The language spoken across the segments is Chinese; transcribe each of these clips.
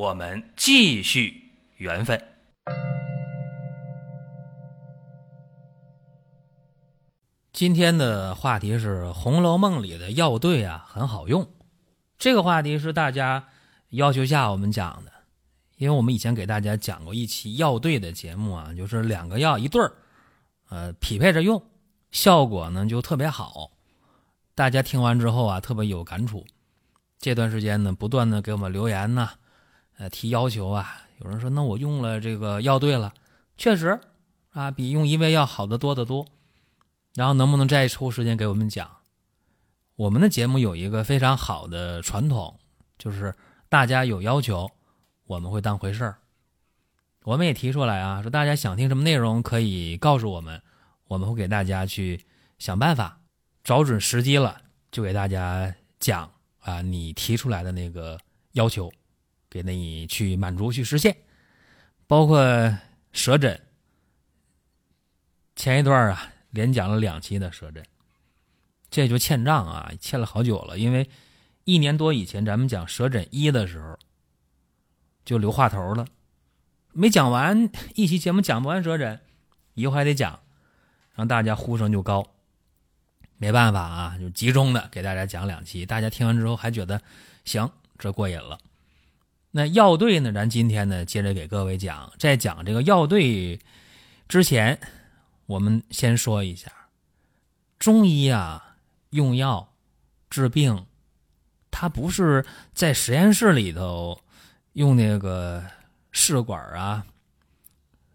我们继续缘分。今天的话题是《红楼梦》里的药对啊，很好用。这个话题是大家要求下我们讲的，因为我们以前给大家讲过一期药对的节目啊，就是两个药一对儿，呃，匹配着用，效果呢就特别好。大家听完之后啊，特别有感触。这段时间呢，不断的给我们留言呢，呃，提要求啊。有人说，那我用了这个药对了，确实啊，比用一味药好的多得多。然后能不能再抽时间给我们讲？我们的节目有一个非常好的传统，就是大家有要求，我们会当回事儿。我们也提出来啊，说大家想听什么内容可以告诉我们，我们会给大家去想办法，找准时机了就给大家讲啊，你提出来的那个要求，给你去满足去实现。包括舌诊，前一段啊。连讲了两期的舌诊，这就欠账啊，欠了好久了。因为一年多以前咱们讲舌诊一的时候，就留话头了，没讲完一期节目讲不完舌诊，以后还得讲，让大家呼声就高。没办法啊，就集中的给大家讲两期，大家听完之后还觉得行，这过瘾了。那药对呢，咱今天呢接着给各位讲，在讲这个药对之前。我们先说一下，中医啊，用药治病，它不是在实验室里头用那个试管啊、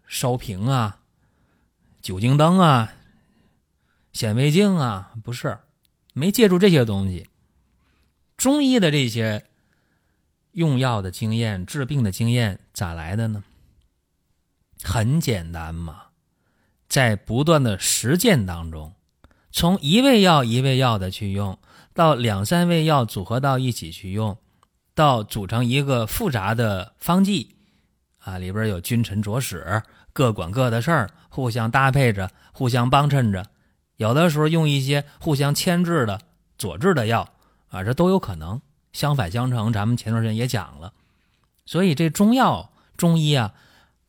烧瓶啊、酒精灯啊、显微镜啊，不是，没借助这些东西。中医的这些用药的经验、治病的经验咋来的呢？很简单嘛。在不断的实践当中，从一味药一味药的去用，到两三味药组合到一起去用，到组成一个复杂的方剂，啊，里边有君臣佐使，各管各的事儿，互相搭配着，互相帮衬着，有的时候用一些互相牵制的佐治的药，啊，这都有可能相反相成。咱们前段时间也讲了，所以这中药中医啊，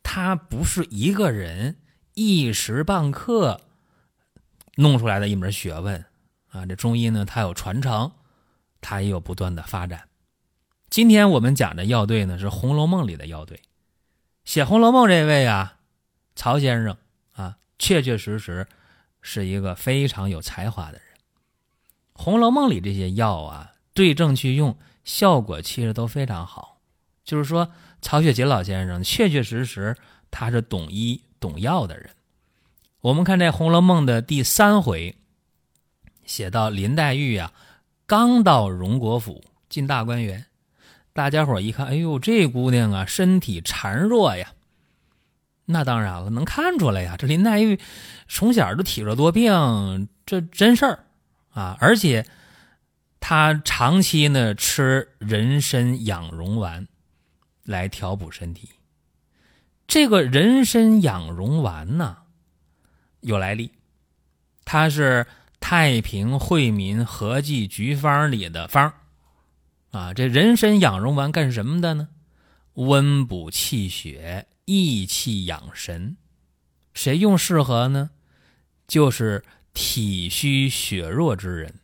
它不是一个人。一时半刻弄出来的一门学问啊！这中医呢，它有传承，它也有不断的发展。今天我们讲的药对呢，是《红楼梦》里的药对。写《红楼梦》这位啊，曹先生啊，确确实实是一个非常有才华的人。《红楼梦》里这些药啊，对症去用，效果其实都非常好。就是说，曹雪芹老先生确确实实他是懂医。懂药的人，我们看这《红楼梦》的第三回，写到林黛玉呀，刚到荣国府进大观园，大家伙一看，哎呦，这姑娘啊，身体孱弱呀。那当然了，能看出来呀，这林黛玉从小就体弱多病，这真事儿啊。而且他长期呢吃人参养荣丸来调补身体。这个人参养荣丸呢，有来历，它是太平惠民合剂局方里的方啊。这人参养荣丸干什么的呢？温补气血，益气养神。谁用适合呢？就是体虚血弱之人，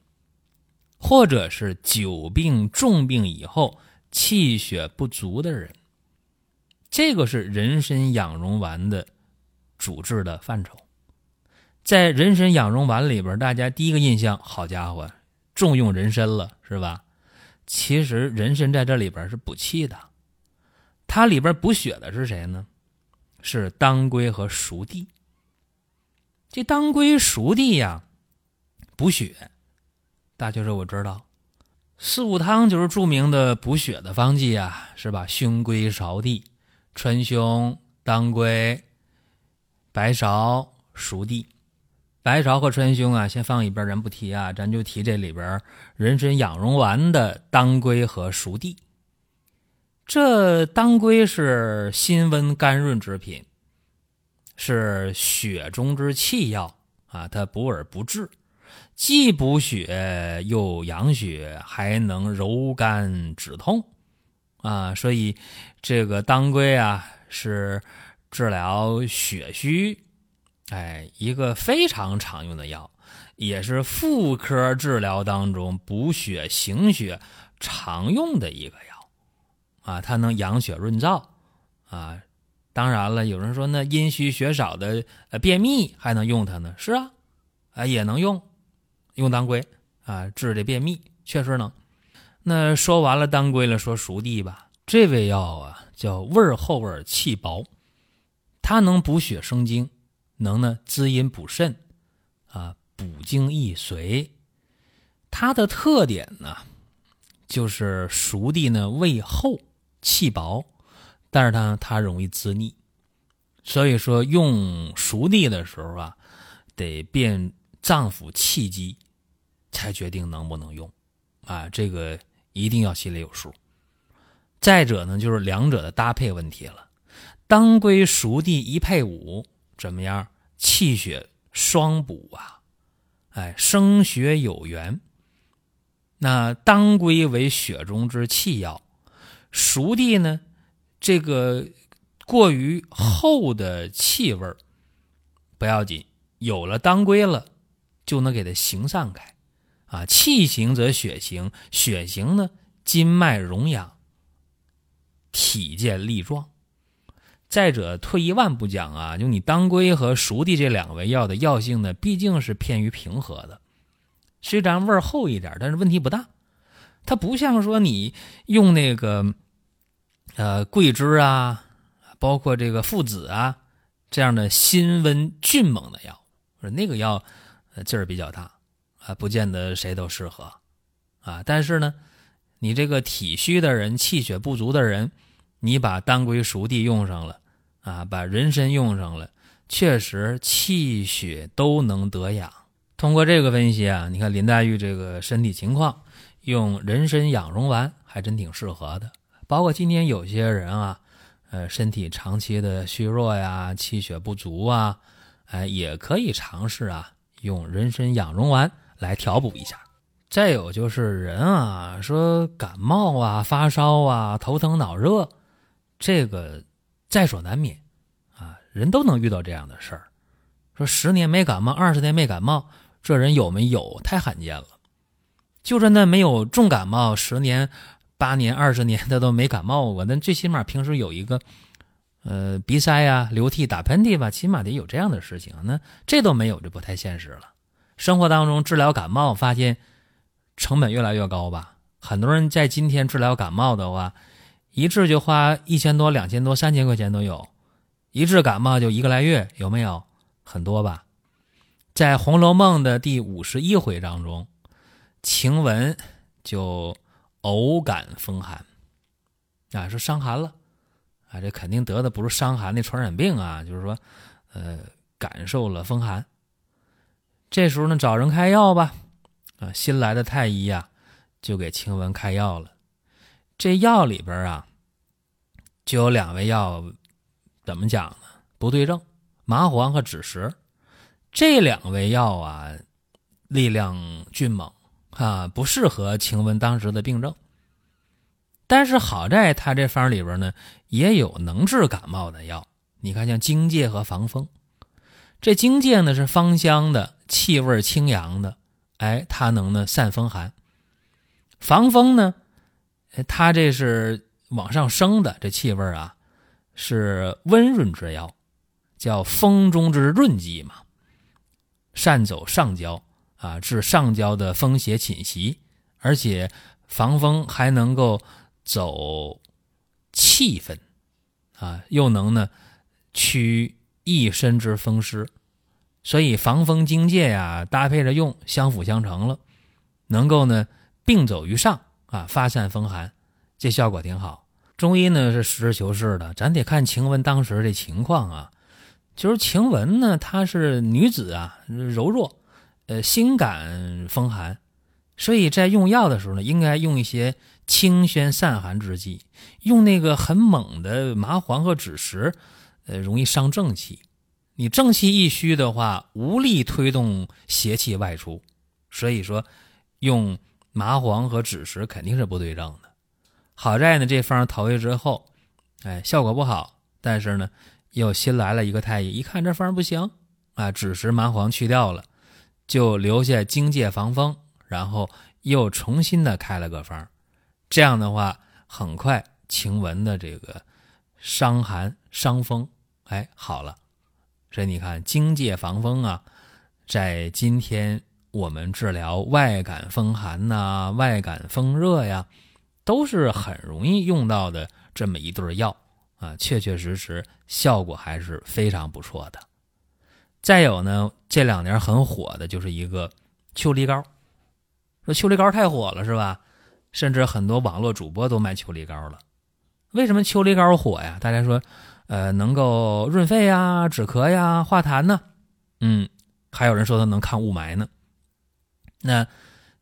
或者是久病重病以后气血不足的人。这个是人参养荣丸的主治的范畴，在人参养荣丸里边，大家第一个印象，好家伙，重用人参了，是吧？其实人参在这里边是补气的，它里边补血的是谁呢？是当归和熟地。这当归、熟地呀，补血，大家说我知道，四物汤就是著名的补血的方剂啊，是吧？熏归芍地。川芎、当归、白芍、熟地。白芍和川芎啊，先放一边，咱不提啊，咱就提这里边人参养荣丸的当归和熟地。这当归是辛温甘润之品，是血中之气药啊，它补而不滞，既补血又养血，还能柔肝止痛啊，所以这个当归啊是治疗血虚。哎，一个非常常用的药，也是妇科治疗当中补血行血常用的一个药，啊，它能养血润燥，啊，当然了，有人说那阴虚血少的呃便秘还能用它呢？是啊，啊也能用，用当归啊治这便秘确实能。那说完了当归了，说熟地吧，这味药啊叫味厚而气薄，它能补血生津。能呢滋阴补肾，啊补精益髓。它的特点呢，就是熟地呢味厚气薄，但是它它容易滋腻，所以说用熟地的时候啊，得辨脏腑气机，才决定能不能用，啊这个一定要心里有数。再者呢，就是两者的搭配问题了，当归熟地一配伍。怎么样？气血双补啊，哎，生血有源。那当归为血中之气药，熟地呢，这个过于厚的气味不要紧，有了当归了，就能给它行散开。啊，气行则血行，血行呢，筋脉荣养，体健力壮。再者，退一万步讲啊，就你当归和熟地这两味药的药性呢，毕竟是偏于平和的，虽然味儿厚一点，但是问题不大。它不像说你用那个呃桂枝啊，包括这个附子啊这样的辛温峻猛的药，那个药劲儿比较大啊，不见得谁都适合啊。但是呢，你这个体虚的人、气血不足的人，你把当归熟地用上了。啊，把人参用上了，确实气血都能得养。通过这个分析啊，你看林黛玉这个身体情况，用人参养荣丸还真挺适合的。包括今天有些人啊，呃，身体长期的虚弱呀，气血不足啊，哎，也可以尝试啊，用人参养荣丸来调补一下。再有就是人啊，说感冒啊、发烧啊、头疼脑热，这个。在所难免，啊，人都能遇到这样的事儿。说十年没感冒，二十年没感冒，这人有没有？太罕见了。就是那没有重感冒，十年、八年、二十年的都没感冒过，那最起码平时有一个，呃，鼻塞呀、流涕、打喷嚏吧，起码得有这样的事情。那这都没有，就不太现实了。生活当中治疗感冒，发现成本越来越高吧？很多人在今天治疗感冒的话。一治就花一千多、两千多、三千块钱都有，一治感冒就一个来月，有没有？很多吧。在《红楼梦》的第五十一回当中，晴雯就偶感风寒，啊，说伤寒了，啊，这肯定得的不是伤寒的传染病啊，就是说，呃，感受了风寒。这时候呢，找人开药吧，啊，新来的太医呀，就给晴雯开药了。这药里边啊，就有两味药，怎么讲呢？不对症，麻黄和枳实，这两味药啊，力量俊猛啊，不适合晴雯当时的病症。但是好在他这方里边呢，也有能治感冒的药。你看，像荆芥和防风。这荆芥呢是芳香的，气味清扬的，哎，它能呢散风寒。防风呢？它这是往上升的，这气味啊，是温润之药，叫风中之润剂嘛，善走上焦啊，治上焦的风邪侵袭，而且防风还能够走气分啊，又能呢驱一身之风湿，所以防风荆芥呀，搭配着用，相辅相成了，能够呢并走于上。啊，发散风寒，这效果挺好。中医呢是实事求是的，咱得看晴雯当时这情况啊。就是晴雯呢，她是女子啊，柔弱，呃，心感风寒，所以在用药的时候呢，应该用一些清宣散寒之剂。用那个很猛的麻黄和枳实，呃，容易伤正气。你正气一虚的话，无力推动邪气外出。所以说，用麻黄和枳实肯定是不对症的。好在呢，这方投下之后，哎，效果不好，但是呢。又新来了一个太医，一看这方不行啊，枳实麻黄去掉了，就留下荆芥防风，然后又重新的开了个方。这样的话，很快晴雯的这个伤寒伤风，哎，好了。所以你看，荆芥防风啊，在今天我们治疗外感风寒呐、外感风热呀，都是很容易用到的这么一对药。啊，确确实实效果还是非常不错的。再有呢，这两年很火的就是一个秋梨膏，说秋梨膏太火了，是吧？甚至很多网络主播都卖秋梨膏了。为什么秋梨膏火呀？大家说，呃，能够润肺呀、止咳呀、化痰呢？嗯，还有人说它能抗雾霾呢。那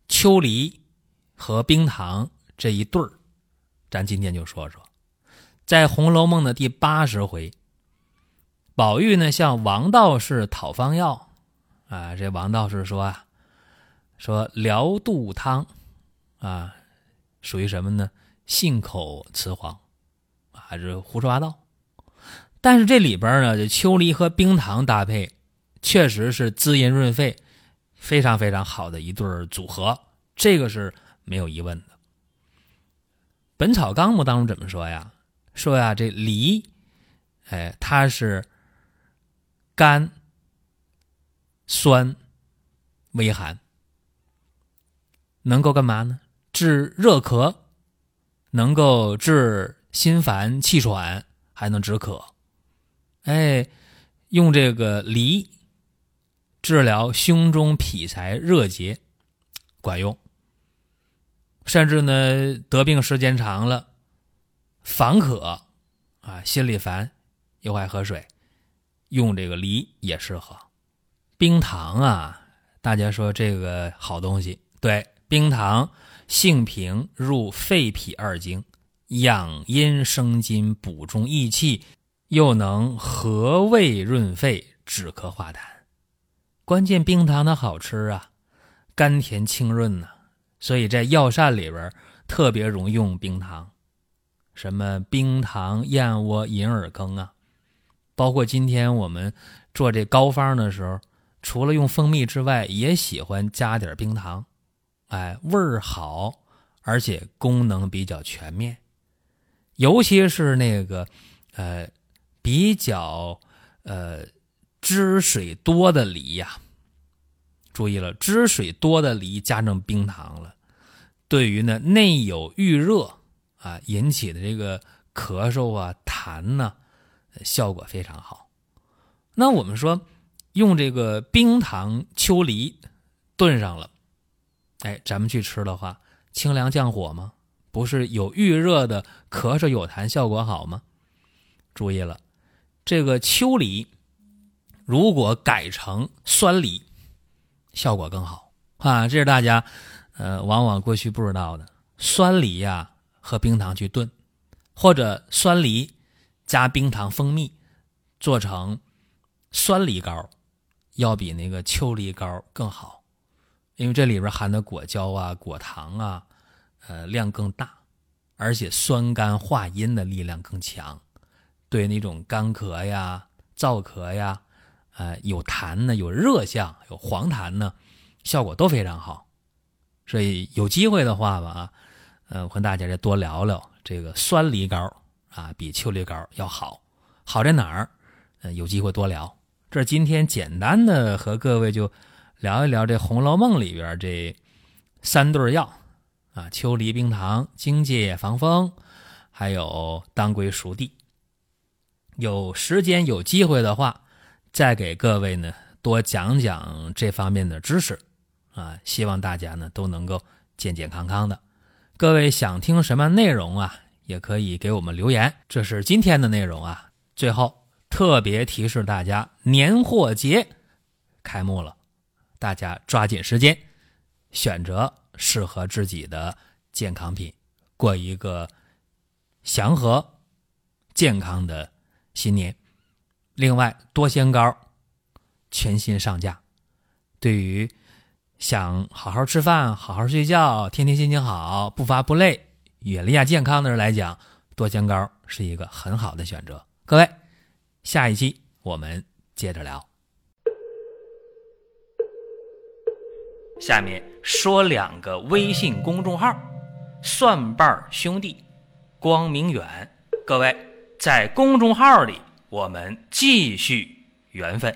秋梨和冰糖这一对儿，咱今天就说说。在《红楼梦》的第八十回，宝玉呢向王道士讨方药，啊，这王道士说啊，说疗肚汤，啊，属于什么呢？信口雌黄，还是胡说八道？但是这里边呢，这秋梨和冰糖搭配，确实是滋阴润肺，非常非常好的一对组合，这个是没有疑问的。《本草纲目》当中怎么说呀？说呀，这梨，哎，它是甘、酸、微寒，能够干嘛呢？治热咳，能够治心烦气喘，还能止渴。哎，用这个梨治疗胸中痞财热结，管用。甚至呢，得病时间长了。烦渴啊，心里烦，又爱喝水，用这个梨也适合。冰糖啊，大家说这个好东西，对，冰糖性平，入肺脾二经，养阴生津，补中益气，又能和胃润肺，止咳化痰。关键冰糖它好吃啊，甘甜清润呐，所以在药膳里边特别容易用冰糖。什么冰糖燕窝银耳羹啊，包括今天我们做这膏方的时候，除了用蜂蜜之外，也喜欢加点冰糖，哎，味儿好，而且功能比较全面。尤其是那个呃比较呃汁水多的梨呀，注意了，汁水多的梨加上冰糖了，对于呢内有郁热。啊，引起的这个咳嗽啊、痰呐，效果非常好。那我们说用这个冰糖秋梨炖上了，哎，咱们去吃的话，清凉降火吗？不是有预热的咳嗽有痰，效果好吗？注意了，这个秋梨如果改成酸梨，效果更好啊。这是大家呃往往过去不知道的，酸梨呀。和冰糖去炖，或者酸梨加冰糖、蜂蜜做成酸梨膏，要比那个秋梨膏更好，因为这里边含的果胶啊、果糖啊，呃量更大，而且酸甘化阴的力量更强，对那种干咳呀、燥咳呀，呃有痰呢、有热象、有黄痰呢，效果都非常好。所以有机会的话吧。啊嗯，我跟大家再多聊聊这个酸梨膏啊，比秋梨膏要好，好在哪儿？嗯，有机会多聊。这今天简单的和各位就聊一聊这《红楼梦》里边这三对药啊，秋梨、冰糖、荆芥防风，还有当归、熟地。有时间有机会的话，再给各位呢多讲讲这方面的知识啊，希望大家呢都能够健健康康的。各位想听什么内容啊？也可以给我们留言。这是今天的内容啊。最后特别提示大家，年货节开幕了，大家抓紧时间选择适合自己的健康品，过一个祥和、健康的新年。另外，多仙膏全新上架，对于想好好吃饭、好好睡觉、天天心情好、不乏不累、远离亚健康的人来讲，多仙膏是一个很好的选择。各位，下一期我们接着聊。下面说两个微信公众号：蒜瓣兄弟、光明远。各位在公众号里我们继续缘分。